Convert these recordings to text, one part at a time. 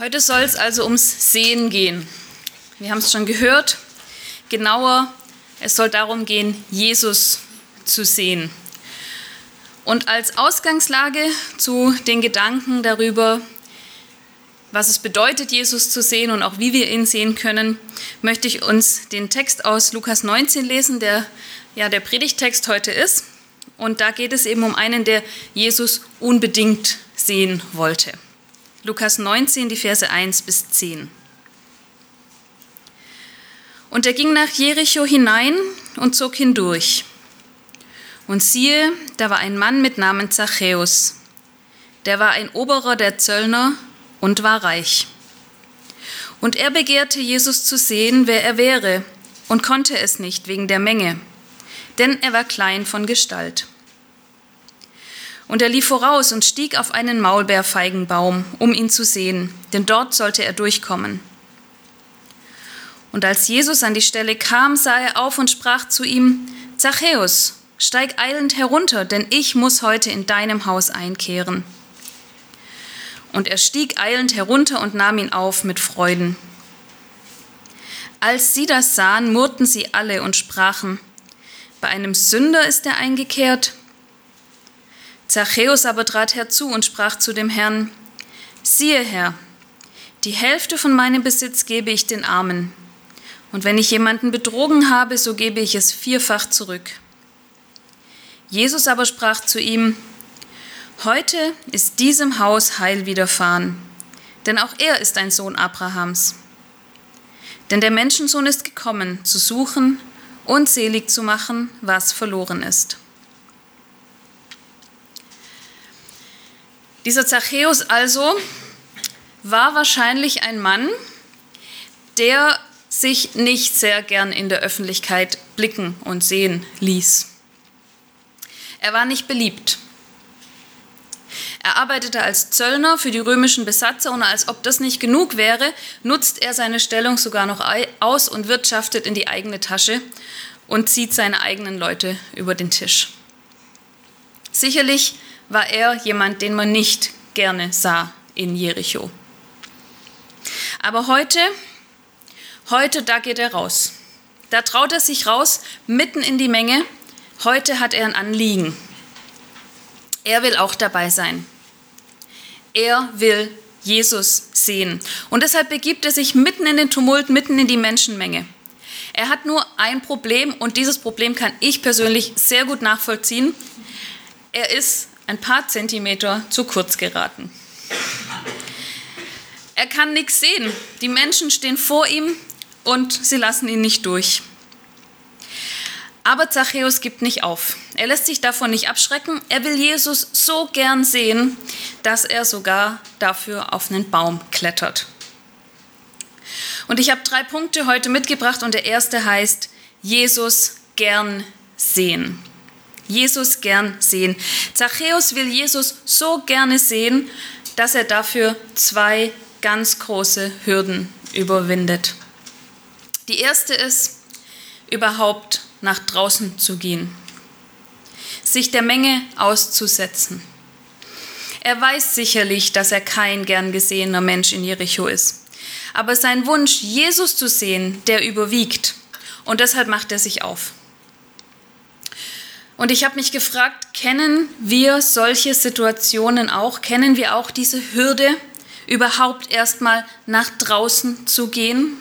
Heute soll es also ums Sehen gehen. Wir haben es schon gehört. Genauer, es soll darum gehen, Jesus zu sehen. Und als Ausgangslage zu den Gedanken darüber, was es bedeutet, Jesus zu sehen und auch wie wir ihn sehen können, möchte ich uns den Text aus Lukas 19 lesen, der ja der Predigtext heute ist. Und da geht es eben um einen, der Jesus unbedingt sehen wollte. Lukas 19, die Verse 1 bis 10. Und er ging nach Jericho hinein und zog hindurch. Und siehe, da war ein Mann mit Namen Zachäus. Der war ein Oberer der Zöllner und war reich. Und er begehrte Jesus zu sehen, wer er wäre, und konnte es nicht wegen der Menge, denn er war klein von Gestalt. Und er lief voraus und stieg auf einen Maulbeerfeigenbaum, um ihn zu sehen, denn dort sollte er durchkommen. Und als Jesus an die Stelle kam, sah er auf und sprach zu ihm, Zachäus, steig eilend herunter, denn ich muss heute in deinem Haus einkehren. Und er stieg eilend herunter und nahm ihn auf mit Freuden. Als sie das sahen, murrten sie alle und sprachen, bei einem Sünder ist er eingekehrt. Zachäus aber trat herzu und sprach zu dem Herrn, siehe Herr, die Hälfte von meinem Besitz gebe ich den Armen, und wenn ich jemanden betrogen habe, so gebe ich es vierfach zurück. Jesus aber sprach zu ihm, Heute ist diesem Haus Heil widerfahren, denn auch er ist ein Sohn Abrahams. Denn der Menschensohn ist gekommen, zu suchen und selig zu machen, was verloren ist. Dieser Zachäus also war wahrscheinlich ein Mann, der sich nicht sehr gern in der Öffentlichkeit blicken und sehen ließ. Er war nicht beliebt. Er arbeitete als Zöllner für die römischen Besatzer und als ob das nicht genug wäre, nutzt er seine Stellung sogar noch aus und wirtschaftet in die eigene Tasche und zieht seine eigenen Leute über den Tisch. Sicherlich war er jemand, den man nicht gerne sah in Jericho. Aber heute, heute, da geht er raus. Da traut er sich raus, mitten in die Menge. Heute hat er ein Anliegen. Er will auch dabei sein. Er will Jesus sehen. Und deshalb begibt er sich mitten in den Tumult, mitten in die Menschenmenge. Er hat nur ein Problem und dieses Problem kann ich persönlich sehr gut nachvollziehen. Er ist ein paar Zentimeter zu kurz geraten. Er kann nichts sehen. Die Menschen stehen vor ihm und sie lassen ihn nicht durch. Aber Zachäus gibt nicht auf. Er lässt sich davon nicht abschrecken. Er will Jesus so gern sehen, dass er sogar dafür auf einen Baum klettert. Und ich habe drei Punkte heute mitgebracht und der erste heißt Jesus gern sehen. Jesus gern sehen. Zachäus will Jesus so gerne sehen, dass er dafür zwei ganz große Hürden überwindet. Die erste ist, überhaupt nach draußen zu gehen, sich der Menge auszusetzen. Er weiß sicherlich, dass er kein gern gesehener Mensch in Jericho ist. Aber sein Wunsch, Jesus zu sehen, der überwiegt. Und deshalb macht er sich auf. Und ich habe mich gefragt, kennen wir solche Situationen auch? Kennen wir auch diese Hürde, überhaupt erstmal nach draußen zu gehen?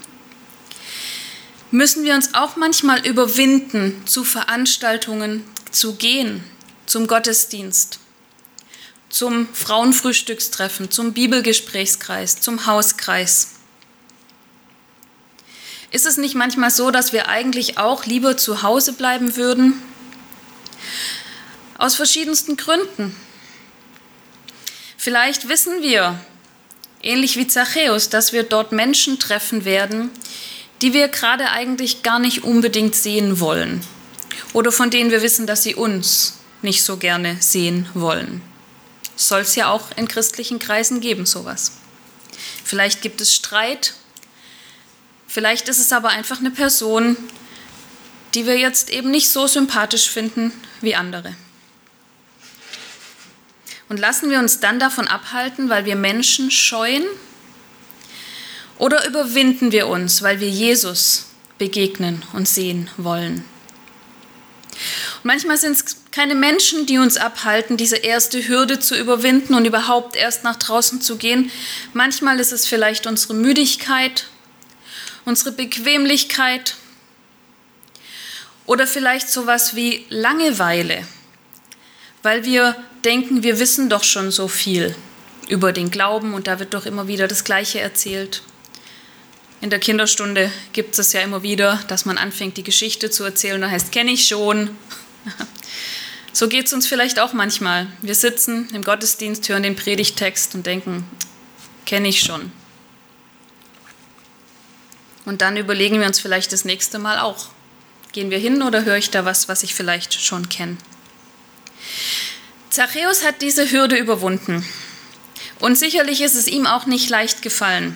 Müssen wir uns auch manchmal überwinden, zu Veranstaltungen zu gehen, zum Gottesdienst, zum Frauenfrühstückstreffen, zum Bibelgesprächskreis, zum Hauskreis? Ist es nicht manchmal so, dass wir eigentlich auch lieber zu Hause bleiben würden, aus verschiedensten Gründen. Vielleicht wissen wir, ähnlich wie Zachäus, dass wir dort Menschen treffen werden, die wir gerade eigentlich gar nicht unbedingt sehen wollen oder von denen wir wissen, dass sie uns nicht so gerne sehen wollen. Soll es ja auch in christlichen Kreisen geben, sowas. Vielleicht gibt es Streit, vielleicht ist es aber einfach eine Person, die wir jetzt eben nicht so sympathisch finden wie andere. Und lassen wir uns dann davon abhalten, weil wir Menschen scheuen, Oder überwinden wir uns, weil wir Jesus begegnen und sehen wollen? Und manchmal sind es keine Menschen, die uns abhalten, diese erste Hürde zu überwinden und überhaupt erst nach draußen zu gehen. Manchmal ist es vielleicht unsere Müdigkeit, unsere Bequemlichkeit oder vielleicht sowas wie Langeweile, weil wir denken, wir wissen doch schon so viel über den Glauben und da wird doch immer wieder das Gleiche erzählt. In der Kinderstunde gibt es ja immer wieder, dass man anfängt, die Geschichte zu erzählen. Da heißt, kenne ich schon. So geht es uns vielleicht auch manchmal. Wir sitzen im Gottesdienst, hören den Predigtext und denken, kenne ich schon. Und dann überlegen wir uns vielleicht das nächste Mal auch, gehen wir hin oder höre ich da was, was ich vielleicht schon kenne. Zachäus hat diese Hürde überwunden. Und sicherlich ist es ihm auch nicht leicht gefallen.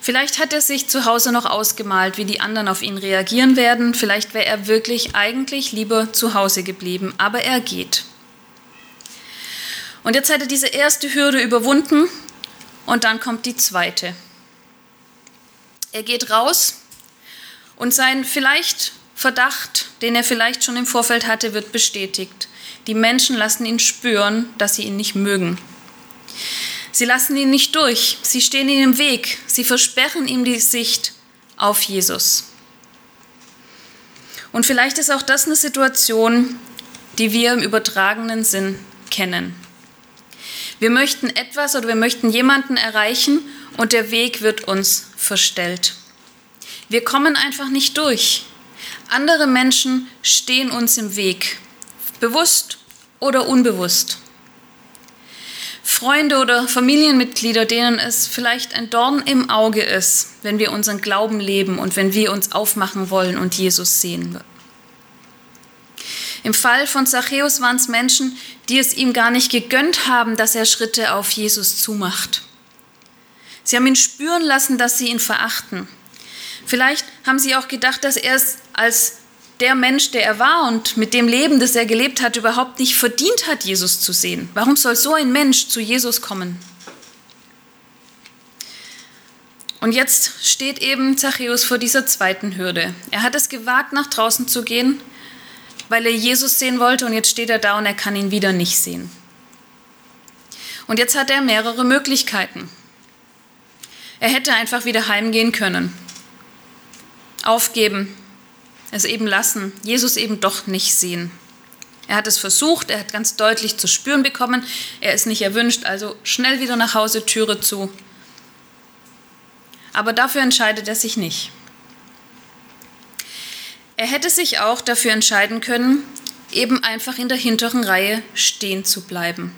Vielleicht hat er sich zu Hause noch ausgemalt, wie die anderen auf ihn reagieren werden. Vielleicht wäre er wirklich eigentlich lieber zu Hause geblieben, aber er geht. Und jetzt hat er diese erste Hürde überwunden und dann kommt die zweite. Er geht raus und sein vielleicht Verdacht, den er vielleicht schon im Vorfeld hatte, wird bestätigt. Die Menschen lassen ihn spüren, dass sie ihn nicht mögen. Sie lassen ihn nicht durch, sie stehen ihm im Weg, sie versperren ihm die Sicht auf Jesus. Und vielleicht ist auch das eine Situation, die wir im übertragenen Sinn kennen. Wir möchten etwas oder wir möchten jemanden erreichen und der Weg wird uns verstellt. Wir kommen einfach nicht durch. Andere Menschen stehen uns im Weg, bewusst oder unbewusst. Freunde oder Familienmitglieder, denen es vielleicht ein Dorn im Auge ist, wenn wir unseren Glauben leben und wenn wir uns aufmachen wollen und Jesus sehen. Im Fall von Zachäus waren es Menschen, die es ihm gar nicht gegönnt haben, dass er Schritte auf Jesus zumacht. Sie haben ihn spüren lassen, dass sie ihn verachten. Vielleicht haben sie auch gedacht, dass er es als der Mensch, der er war und mit dem Leben, das er gelebt hat, überhaupt nicht verdient hat, Jesus zu sehen. Warum soll so ein Mensch zu Jesus kommen? Und jetzt steht eben Zachäus vor dieser zweiten Hürde. Er hat es gewagt, nach draußen zu gehen, weil er Jesus sehen wollte und jetzt steht er da und er kann ihn wieder nicht sehen. Und jetzt hat er mehrere Möglichkeiten. Er hätte einfach wieder heimgehen können, aufgeben, es eben lassen, Jesus eben doch nicht sehen. Er hat es versucht, er hat ganz deutlich zu spüren bekommen, er ist nicht erwünscht, also schnell wieder nach Hause, Türe zu. Aber dafür entscheidet er sich nicht. Er hätte sich auch dafür entscheiden können, eben einfach in der hinteren Reihe stehen zu bleiben.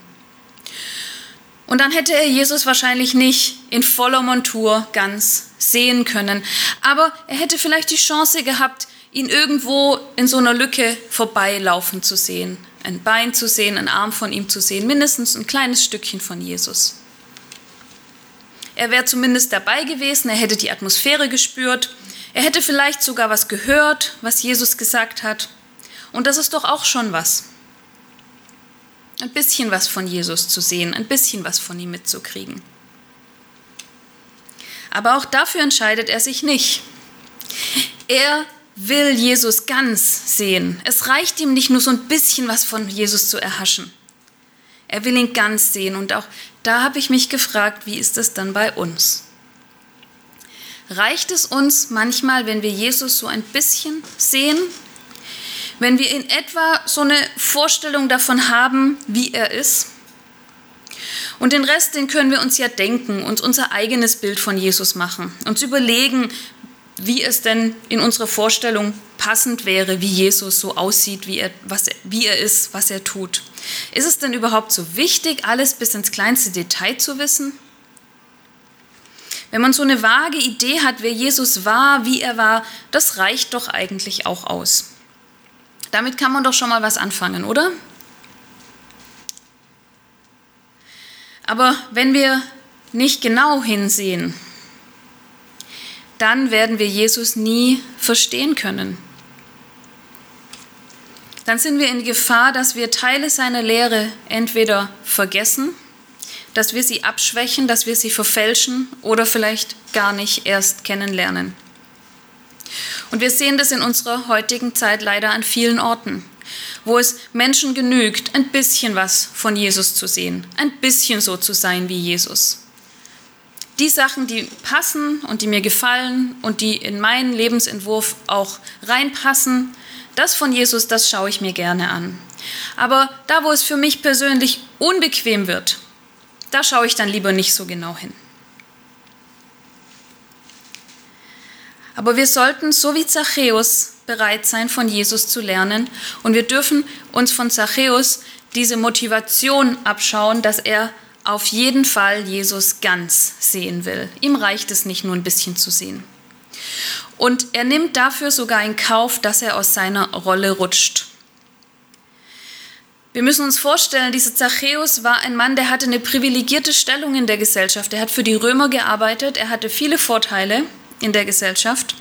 Und dann hätte er Jesus wahrscheinlich nicht in voller Montur ganz sehen können. Aber er hätte vielleicht die Chance gehabt, ihn irgendwo in so einer Lücke vorbeilaufen zu sehen, ein Bein zu sehen, einen Arm von ihm zu sehen, mindestens ein kleines Stückchen von Jesus. Er wäre zumindest dabei gewesen, er hätte die Atmosphäre gespürt, er hätte vielleicht sogar was gehört, was Jesus gesagt hat. Und das ist doch auch schon was. Ein bisschen was von Jesus zu sehen, ein bisschen was von ihm mitzukriegen. Aber auch dafür entscheidet er sich nicht. Er will Jesus ganz sehen. Es reicht ihm nicht nur so ein bisschen was von Jesus zu erhaschen. Er will ihn ganz sehen. Und auch da habe ich mich gefragt, wie ist es dann bei uns? Reicht es uns manchmal, wenn wir Jesus so ein bisschen sehen? Wenn wir in etwa so eine Vorstellung davon haben, wie er ist? Und den Rest, den können wir uns ja denken, uns unser eigenes Bild von Jesus machen, uns überlegen, wie es denn in unserer Vorstellung passend wäre, wie Jesus so aussieht, wie er, was, wie er ist, was er tut. Ist es denn überhaupt so wichtig, alles bis ins kleinste Detail zu wissen? Wenn man so eine vage Idee hat, wer Jesus war, wie er war, das reicht doch eigentlich auch aus. Damit kann man doch schon mal was anfangen, oder? Aber wenn wir nicht genau hinsehen, dann werden wir Jesus nie verstehen können. Dann sind wir in Gefahr, dass wir Teile seiner Lehre entweder vergessen, dass wir sie abschwächen, dass wir sie verfälschen oder vielleicht gar nicht erst kennenlernen. Und wir sehen das in unserer heutigen Zeit leider an vielen Orten, wo es Menschen genügt, ein bisschen was von Jesus zu sehen, ein bisschen so zu sein wie Jesus. Die Sachen, die passen und die mir gefallen und die in meinen Lebensentwurf auch reinpassen, das von Jesus, das schaue ich mir gerne an. Aber da, wo es für mich persönlich unbequem wird, da schaue ich dann lieber nicht so genau hin. Aber wir sollten, so wie Zachäus, bereit sein, von Jesus zu lernen. Und wir dürfen uns von Zachäus diese Motivation abschauen, dass er auf jeden Fall Jesus ganz sehen will. Ihm reicht es nicht nur ein bisschen zu sehen. Und er nimmt dafür sogar in Kauf, dass er aus seiner Rolle rutscht. Wir müssen uns vorstellen, dieser Zachäus war ein Mann, der hatte eine privilegierte Stellung in der Gesellschaft. Er hat für die Römer gearbeitet, er hatte viele Vorteile in der Gesellschaft.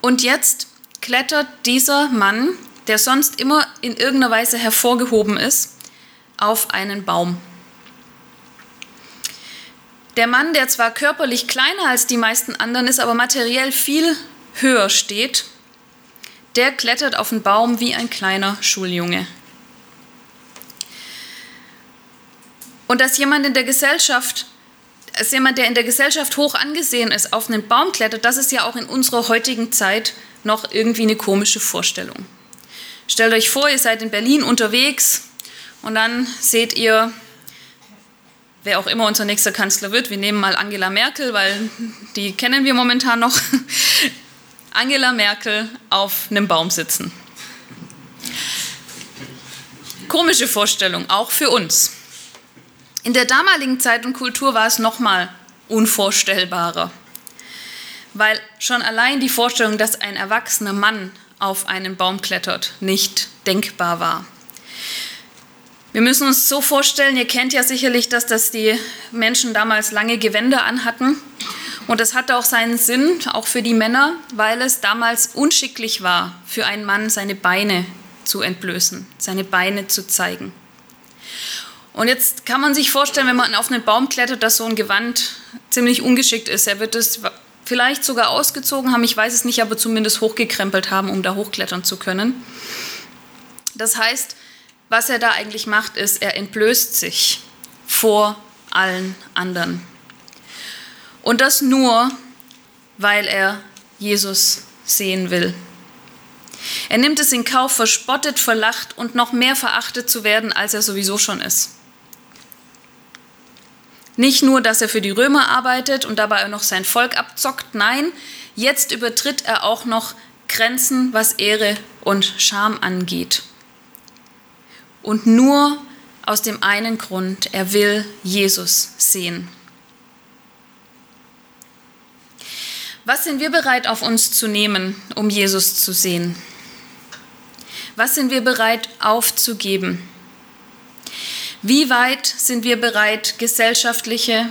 Und jetzt klettert dieser Mann, der sonst immer in irgendeiner Weise hervorgehoben ist, auf einen Baum. Der Mann, der zwar körperlich kleiner als die meisten anderen ist, aber materiell viel höher steht, der klettert auf den Baum wie ein kleiner Schuljunge. Und dass jemand in der Gesellschaft als jemand, der in der Gesellschaft hoch angesehen ist, auf einen Baum klettert, das ist ja auch in unserer heutigen Zeit noch irgendwie eine komische Vorstellung. Stellt euch vor, ihr seid in Berlin unterwegs und dann seht ihr, wer auch immer unser nächster Kanzler wird, wir nehmen mal Angela Merkel, weil die kennen wir momentan noch, Angela Merkel auf einem Baum sitzen. Komische Vorstellung, auch für uns. In der damaligen Zeit und Kultur war es noch mal unvorstellbarer, weil schon allein die Vorstellung, dass ein erwachsener Mann auf einen Baum klettert, nicht denkbar war. Wir müssen uns so vorstellen, ihr kennt ja sicherlich, dass das die Menschen damals lange Gewänder anhatten. Und das hatte auch seinen Sinn, auch für die Männer, weil es damals unschicklich war, für einen Mann seine Beine zu entblößen, seine Beine zu zeigen. Und jetzt kann man sich vorstellen, wenn man auf einen Baum klettert, dass so ein Gewand ziemlich ungeschickt ist. Er wird es vielleicht sogar ausgezogen haben, ich weiß es nicht, aber zumindest hochgekrempelt haben, um da hochklettern zu können. Das heißt, was er da eigentlich macht, ist, er entblößt sich vor allen anderen. Und das nur, weil er Jesus sehen will. Er nimmt es in Kauf, verspottet, verlacht und noch mehr verachtet zu werden, als er sowieso schon ist. Nicht nur, dass er für die Römer arbeitet und dabei noch sein Volk abzockt, nein, jetzt übertritt er auch noch Grenzen, was Ehre und Scham angeht. Und nur aus dem einen Grund, er will Jesus sehen. Was sind wir bereit auf uns zu nehmen, um Jesus zu sehen? Was sind wir bereit aufzugeben? Wie weit sind wir bereit, gesellschaftliche,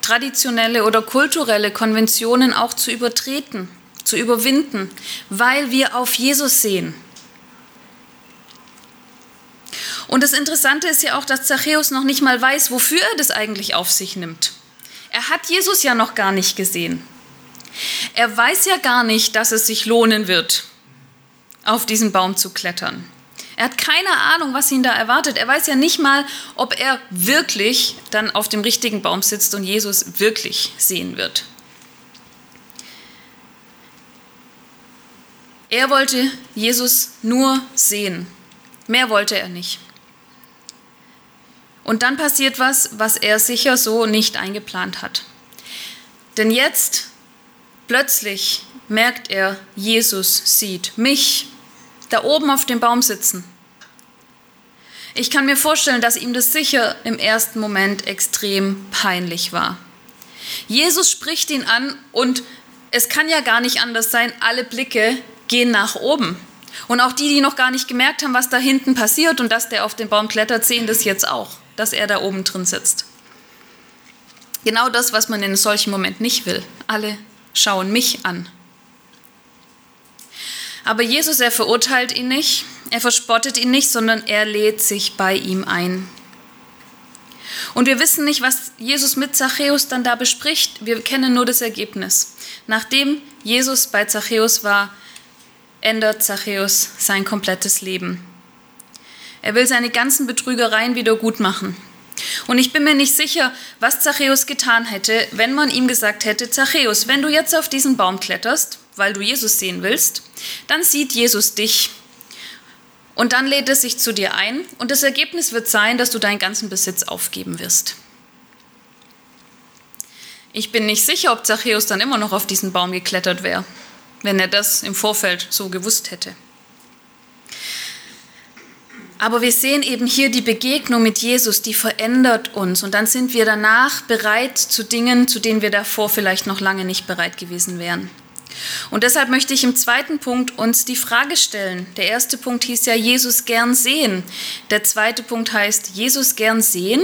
traditionelle oder kulturelle Konventionen auch zu übertreten, zu überwinden, weil wir auf Jesus sehen? Und das Interessante ist ja auch, dass Zachäus noch nicht mal weiß, wofür er das eigentlich auf sich nimmt. Er hat Jesus ja noch gar nicht gesehen. Er weiß ja gar nicht, dass es sich lohnen wird, auf diesen Baum zu klettern. Er hat keine Ahnung, was ihn da erwartet. Er weiß ja nicht mal, ob er wirklich dann auf dem richtigen Baum sitzt und Jesus wirklich sehen wird. Er wollte Jesus nur sehen. Mehr wollte er nicht. Und dann passiert was, was er sicher so nicht eingeplant hat. Denn jetzt, plötzlich, merkt er, Jesus sieht mich da oben auf dem Baum sitzen. Ich kann mir vorstellen, dass ihm das sicher im ersten Moment extrem peinlich war. Jesus spricht ihn an und es kann ja gar nicht anders sein, alle Blicke gehen nach oben. Und auch die, die noch gar nicht gemerkt haben, was da hinten passiert und dass der auf den Baum klettert, sehen das jetzt auch, dass er da oben drin sitzt. Genau das, was man in solchen Moment nicht will. Alle schauen mich an. Aber Jesus, er verurteilt ihn nicht, er verspottet ihn nicht, sondern er lädt sich bei ihm ein. Und wir wissen nicht, was Jesus mit Zachäus dann da bespricht. Wir kennen nur das Ergebnis. Nachdem Jesus bei Zachäus war, ändert Zachäus sein komplettes Leben. Er will seine ganzen Betrügereien wieder gut machen. Und ich bin mir nicht sicher, was Zachäus getan hätte, wenn man ihm gesagt hätte, Zachäus, wenn du jetzt auf diesen Baum kletterst, weil du Jesus sehen willst, dann sieht Jesus dich. Und dann lädt er sich zu dir ein und das Ergebnis wird sein, dass du deinen ganzen Besitz aufgeben wirst. Ich bin nicht sicher, ob Zachäus dann immer noch auf diesen Baum geklettert wäre, wenn er das im Vorfeld so gewusst hätte. Aber wir sehen eben hier die Begegnung mit Jesus, die verändert uns. Und dann sind wir danach bereit zu Dingen, zu denen wir davor vielleicht noch lange nicht bereit gewesen wären. Und deshalb möchte ich im zweiten Punkt uns die Frage stellen. Der erste Punkt hieß ja Jesus gern sehen. Der zweite Punkt heißt Jesus gern sehen.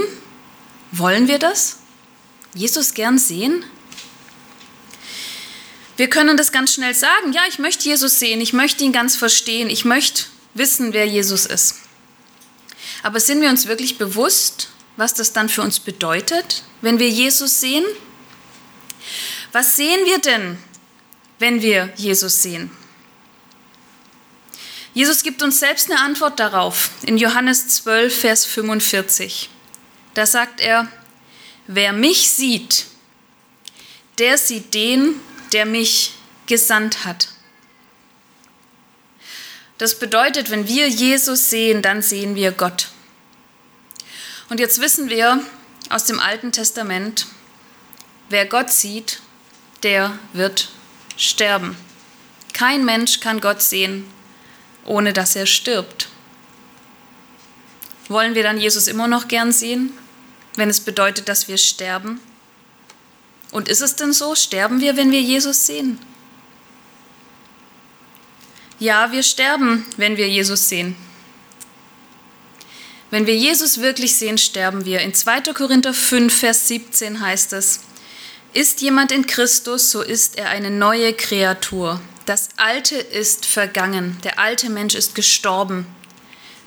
Wollen wir das? Jesus gern sehen? Wir können das ganz schnell sagen. Ja, ich möchte Jesus sehen. Ich möchte ihn ganz verstehen. Ich möchte wissen, wer Jesus ist. Aber sind wir uns wirklich bewusst, was das dann für uns bedeutet, wenn wir Jesus sehen? Was sehen wir denn, wenn wir Jesus sehen? Jesus gibt uns selbst eine Antwort darauf in Johannes 12, Vers 45. Da sagt er, wer mich sieht, der sieht den, der mich gesandt hat. Das bedeutet, wenn wir Jesus sehen, dann sehen wir Gott. Und jetzt wissen wir aus dem Alten Testament, wer Gott sieht, der wird sterben. Kein Mensch kann Gott sehen, ohne dass er stirbt. Wollen wir dann Jesus immer noch gern sehen, wenn es bedeutet, dass wir sterben? Und ist es denn so? Sterben wir, wenn wir Jesus sehen? Ja, wir sterben, wenn wir Jesus sehen. Wenn wir Jesus wirklich sehen, sterben wir. In 2. Korinther 5, Vers 17 heißt es, ist jemand in Christus, so ist er eine neue Kreatur. Das Alte ist vergangen, der alte Mensch ist gestorben.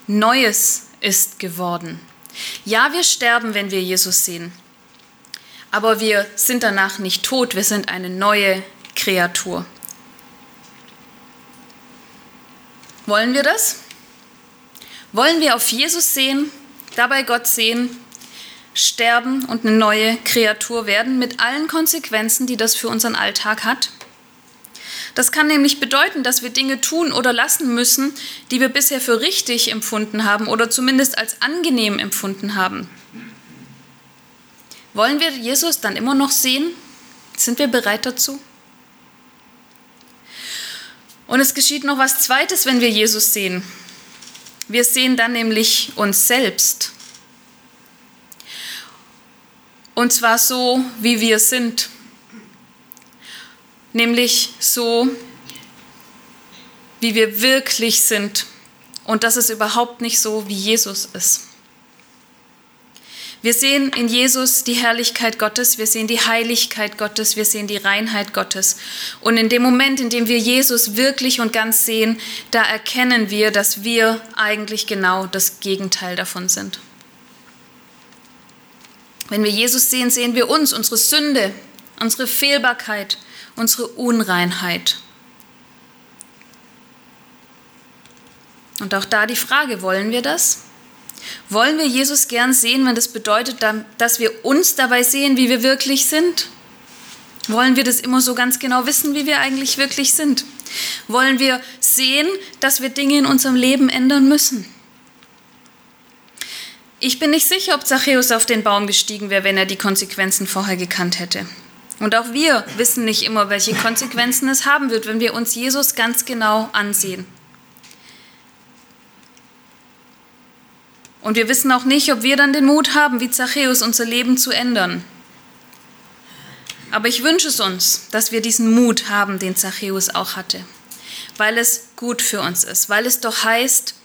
Neues ist geworden. Ja, wir sterben, wenn wir Jesus sehen. Aber wir sind danach nicht tot, wir sind eine neue Kreatur. Wollen wir das? Wollen wir auf Jesus sehen, dabei Gott sehen, sterben und eine neue Kreatur werden mit allen Konsequenzen, die das für unseren Alltag hat? Das kann nämlich bedeuten, dass wir Dinge tun oder lassen müssen, die wir bisher für richtig empfunden haben oder zumindest als angenehm empfunden haben. Wollen wir Jesus dann immer noch sehen? Sind wir bereit dazu? Und es geschieht noch was Zweites, wenn wir Jesus sehen. Wir sehen dann nämlich uns selbst. Und zwar so, wie wir sind. Nämlich so, wie wir wirklich sind. Und das ist überhaupt nicht so, wie Jesus ist. Wir sehen in Jesus die Herrlichkeit Gottes, wir sehen die Heiligkeit Gottes, wir sehen die Reinheit Gottes. Und in dem Moment, in dem wir Jesus wirklich und ganz sehen, da erkennen wir, dass wir eigentlich genau das Gegenteil davon sind. Wenn wir Jesus sehen, sehen wir uns, unsere Sünde, unsere Fehlbarkeit, unsere Unreinheit. Und auch da die Frage, wollen wir das? Wollen wir Jesus gern sehen, wenn das bedeutet, dass wir uns dabei sehen, wie wir wirklich sind? Wollen wir das immer so ganz genau wissen, wie wir eigentlich wirklich sind? Wollen wir sehen, dass wir Dinge in unserem Leben ändern müssen? Ich bin nicht sicher, ob Zachäus auf den Baum gestiegen wäre, wenn er die Konsequenzen vorher gekannt hätte. Und auch wir wissen nicht immer, welche Konsequenzen es haben wird, wenn wir uns Jesus ganz genau ansehen. Und wir wissen auch nicht, ob wir dann den Mut haben, wie Zachäus unser Leben zu ändern. Aber ich wünsche es uns, dass wir diesen Mut haben, den Zachäus auch hatte, weil es gut für uns ist, weil es doch heißt,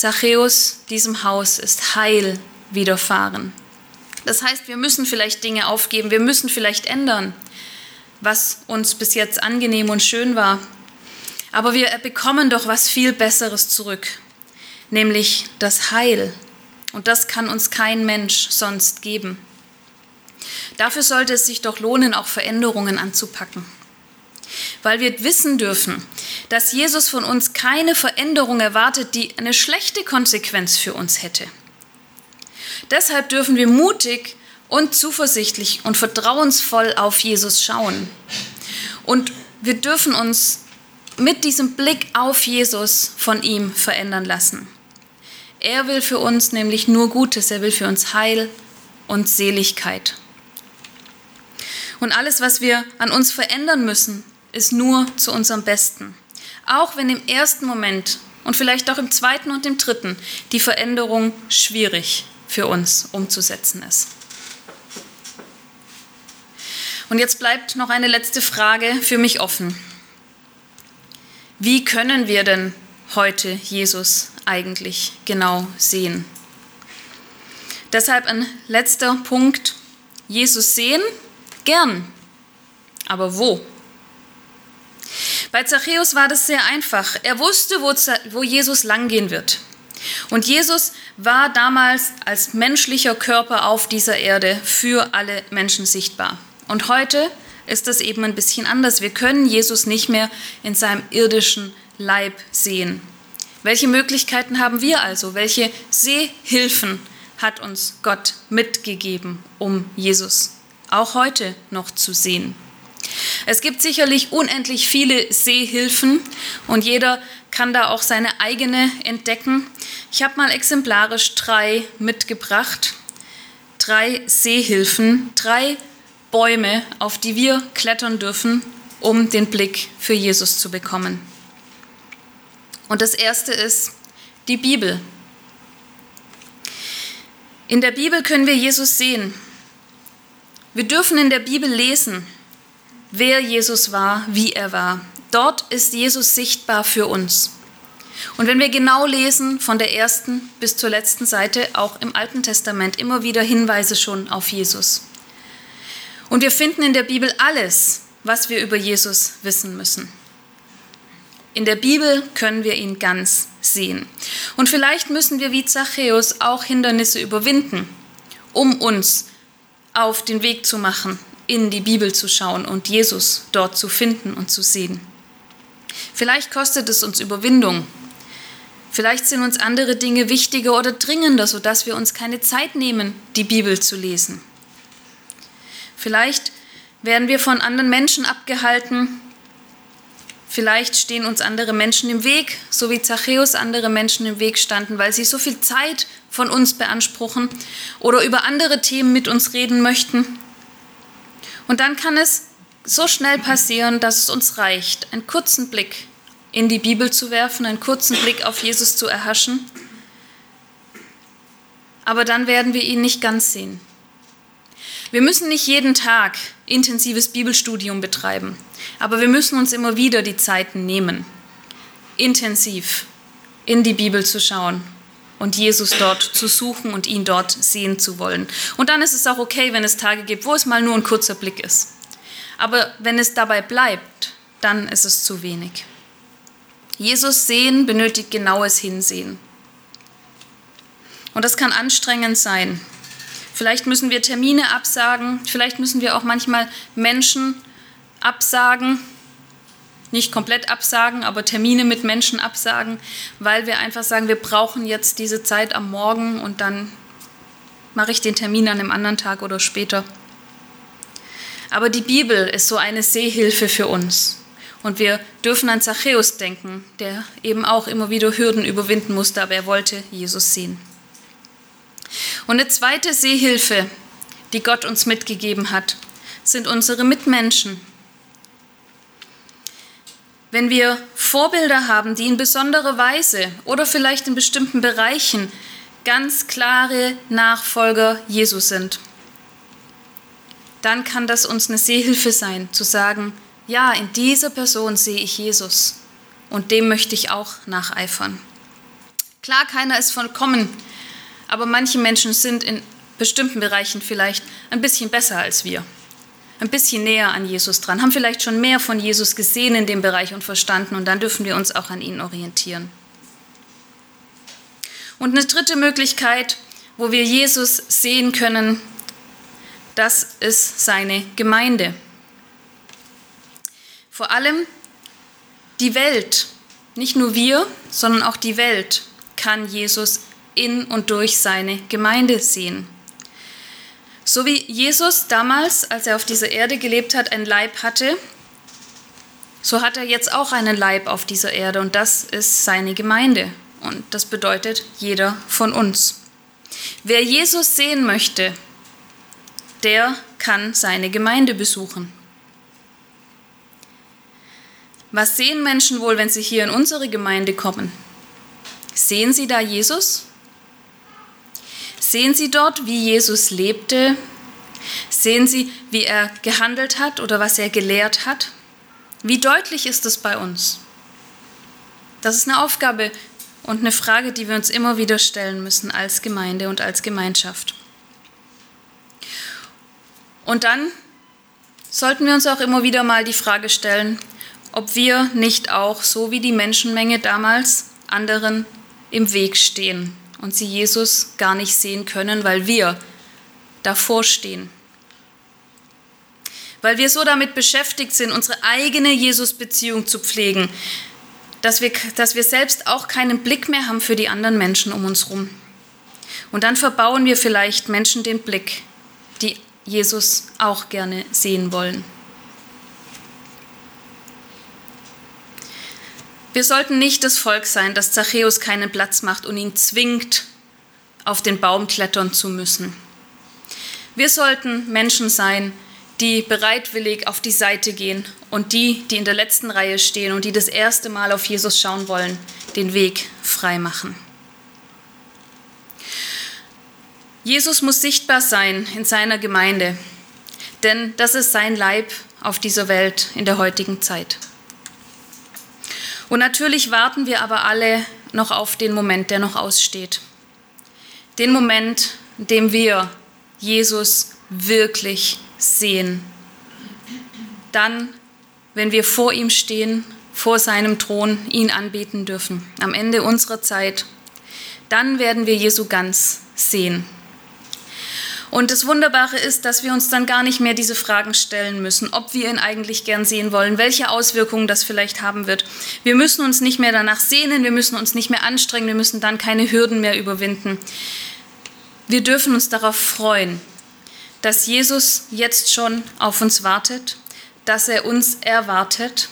Zachäus, diesem Haus ist Heil widerfahren. Das heißt, wir müssen vielleicht Dinge aufgeben, wir müssen vielleicht ändern, was uns bis jetzt angenehm und schön war. Aber wir bekommen doch was viel Besseres zurück nämlich das Heil. Und das kann uns kein Mensch sonst geben. Dafür sollte es sich doch lohnen, auch Veränderungen anzupacken. Weil wir wissen dürfen, dass Jesus von uns keine Veränderung erwartet, die eine schlechte Konsequenz für uns hätte. Deshalb dürfen wir mutig und zuversichtlich und vertrauensvoll auf Jesus schauen. Und wir dürfen uns mit diesem Blick auf Jesus von ihm verändern lassen. Er will für uns nämlich nur Gutes, er will für uns Heil und Seligkeit. Und alles, was wir an uns verändern müssen, ist nur zu unserem Besten. Auch wenn im ersten Moment und vielleicht auch im zweiten und im dritten die Veränderung schwierig für uns umzusetzen ist. Und jetzt bleibt noch eine letzte Frage für mich offen. Wie können wir denn heute Jesus eigentlich genau sehen? Deshalb ein letzter Punkt. Jesus sehen? Gern. Aber wo? Bei Zachäus war das sehr einfach. Er wusste, wo Jesus langgehen wird. Und Jesus war damals als menschlicher Körper auf dieser Erde für alle Menschen sichtbar. Und heute ist das eben ein bisschen anders. Wir können Jesus nicht mehr in seinem irdischen Leib sehen. Welche Möglichkeiten haben wir also? Welche Sehhilfen hat uns Gott mitgegeben, um Jesus auch heute noch zu sehen? Es gibt sicherlich unendlich viele Sehhilfen und jeder kann da auch seine eigene entdecken. Ich habe mal exemplarisch drei mitgebracht. Drei Sehhilfen, drei Bäume, auf die wir klettern dürfen, um den Blick für Jesus zu bekommen. Und das erste ist die Bibel. In der Bibel können wir Jesus sehen. Wir dürfen in der Bibel lesen, wer Jesus war, wie er war. Dort ist Jesus sichtbar für uns. Und wenn wir genau lesen, von der ersten bis zur letzten Seite, auch im Alten Testament, immer wieder Hinweise schon auf Jesus. Und wir finden in der Bibel alles, was wir über Jesus wissen müssen. In der Bibel können wir ihn ganz sehen. Und vielleicht müssen wir wie Zachäus auch Hindernisse überwinden, um uns auf den Weg zu machen, in die Bibel zu schauen und Jesus dort zu finden und zu sehen. Vielleicht kostet es uns Überwindung. Vielleicht sind uns andere Dinge wichtiger oder dringender, sodass wir uns keine Zeit nehmen, die Bibel zu lesen. Vielleicht werden wir von anderen Menschen abgehalten. Vielleicht stehen uns andere Menschen im Weg, so wie Zachäus andere Menschen im Weg standen, weil sie so viel Zeit von uns beanspruchen oder über andere Themen mit uns reden möchten. Und dann kann es so schnell passieren, dass es uns reicht, einen kurzen Blick in die Bibel zu werfen, einen kurzen Blick auf Jesus zu erhaschen. Aber dann werden wir ihn nicht ganz sehen. Wir müssen nicht jeden Tag intensives Bibelstudium betreiben, aber wir müssen uns immer wieder die Zeiten nehmen, intensiv in die Bibel zu schauen und Jesus dort zu suchen und ihn dort sehen zu wollen. Und dann ist es auch okay, wenn es Tage gibt, wo es mal nur ein kurzer Blick ist. Aber wenn es dabei bleibt, dann ist es zu wenig. Jesus sehen benötigt genaues Hinsehen. Und das kann anstrengend sein, Vielleicht müssen wir Termine absagen, vielleicht müssen wir auch manchmal Menschen absagen, nicht komplett absagen, aber Termine mit Menschen absagen, weil wir einfach sagen, wir brauchen jetzt diese Zeit am Morgen und dann mache ich den Termin an einem anderen Tag oder später. Aber die Bibel ist so eine Sehhilfe für uns. Und wir dürfen an Zachäus denken, der eben auch immer wieder Hürden überwinden musste, aber er wollte Jesus sehen. Und eine zweite Sehhilfe, die Gott uns mitgegeben hat, sind unsere Mitmenschen. Wenn wir Vorbilder haben, die in besonderer Weise oder vielleicht in bestimmten Bereichen ganz klare Nachfolger Jesus sind, dann kann das uns eine Sehhilfe sein, zu sagen, ja, in dieser Person sehe ich Jesus und dem möchte ich auch nacheifern. Klar, keiner ist vollkommen, aber manche Menschen sind in bestimmten Bereichen vielleicht ein bisschen besser als wir, ein bisschen näher an Jesus dran, haben vielleicht schon mehr von Jesus gesehen in dem Bereich und verstanden und dann dürfen wir uns auch an ihn orientieren. Und eine dritte Möglichkeit, wo wir Jesus sehen können, das ist seine Gemeinde. Vor allem die Welt, nicht nur wir, sondern auch die Welt kann Jesus in und durch seine Gemeinde sehen. So wie Jesus damals, als er auf dieser Erde gelebt hat, ein Leib hatte, so hat er jetzt auch einen Leib auf dieser Erde und das ist seine Gemeinde. Und das bedeutet jeder von uns. Wer Jesus sehen möchte, der kann seine Gemeinde besuchen. Was sehen Menschen wohl, wenn sie hier in unsere Gemeinde kommen? Sehen sie da Jesus? Sehen Sie dort, wie Jesus lebte? Sehen Sie, wie er gehandelt hat oder was er gelehrt hat? Wie deutlich ist es bei uns? Das ist eine Aufgabe und eine Frage, die wir uns immer wieder stellen müssen als Gemeinde und als Gemeinschaft. Und dann sollten wir uns auch immer wieder mal die Frage stellen, ob wir nicht auch, so wie die Menschenmenge damals, anderen im Weg stehen und sie Jesus gar nicht sehen können, weil wir davor stehen. Weil wir so damit beschäftigt sind, unsere eigene Jesus-Beziehung zu pflegen, dass wir, dass wir selbst auch keinen Blick mehr haben für die anderen Menschen um uns herum. Und dann verbauen wir vielleicht Menschen den Blick, die Jesus auch gerne sehen wollen. Wir sollten nicht das Volk sein, das Zachäus keinen Platz macht und ihn zwingt, auf den Baum klettern zu müssen. Wir sollten Menschen sein, die bereitwillig auf die Seite gehen und die, die in der letzten Reihe stehen und die das erste Mal auf Jesus schauen wollen, den Weg frei machen. Jesus muss sichtbar sein in seiner Gemeinde, denn das ist sein Leib auf dieser Welt in der heutigen Zeit. Und natürlich warten wir aber alle noch auf den Moment, der noch aussteht. Den Moment, in dem wir Jesus wirklich sehen. Dann, wenn wir vor ihm stehen, vor seinem Thron, ihn anbeten dürfen, am Ende unserer Zeit, dann werden wir Jesu ganz sehen. Und das Wunderbare ist, dass wir uns dann gar nicht mehr diese Fragen stellen müssen, ob wir ihn eigentlich gern sehen wollen, welche Auswirkungen das vielleicht haben wird. Wir müssen uns nicht mehr danach sehnen, wir müssen uns nicht mehr anstrengen, wir müssen dann keine Hürden mehr überwinden. Wir dürfen uns darauf freuen, dass Jesus jetzt schon auf uns wartet, dass er uns erwartet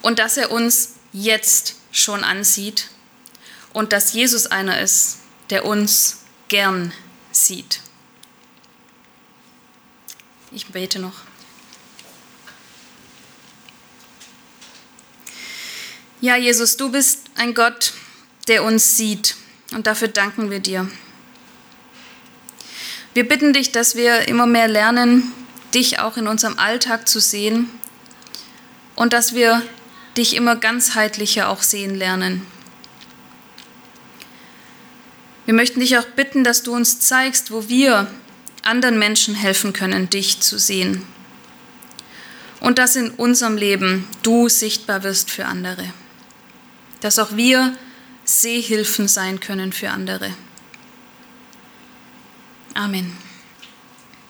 und dass er uns jetzt schon ansieht und dass Jesus einer ist, der uns gern sieht. Ich bete noch. Ja, Jesus, du bist ein Gott, der uns sieht und dafür danken wir dir. Wir bitten dich, dass wir immer mehr lernen, dich auch in unserem Alltag zu sehen und dass wir dich immer ganzheitlicher auch sehen lernen. Wir möchten dich auch bitten, dass du uns zeigst, wo wir anderen Menschen helfen können, dich zu sehen. Und dass in unserem Leben du sichtbar wirst für andere. Dass auch wir Sehhilfen sein können für andere. Amen.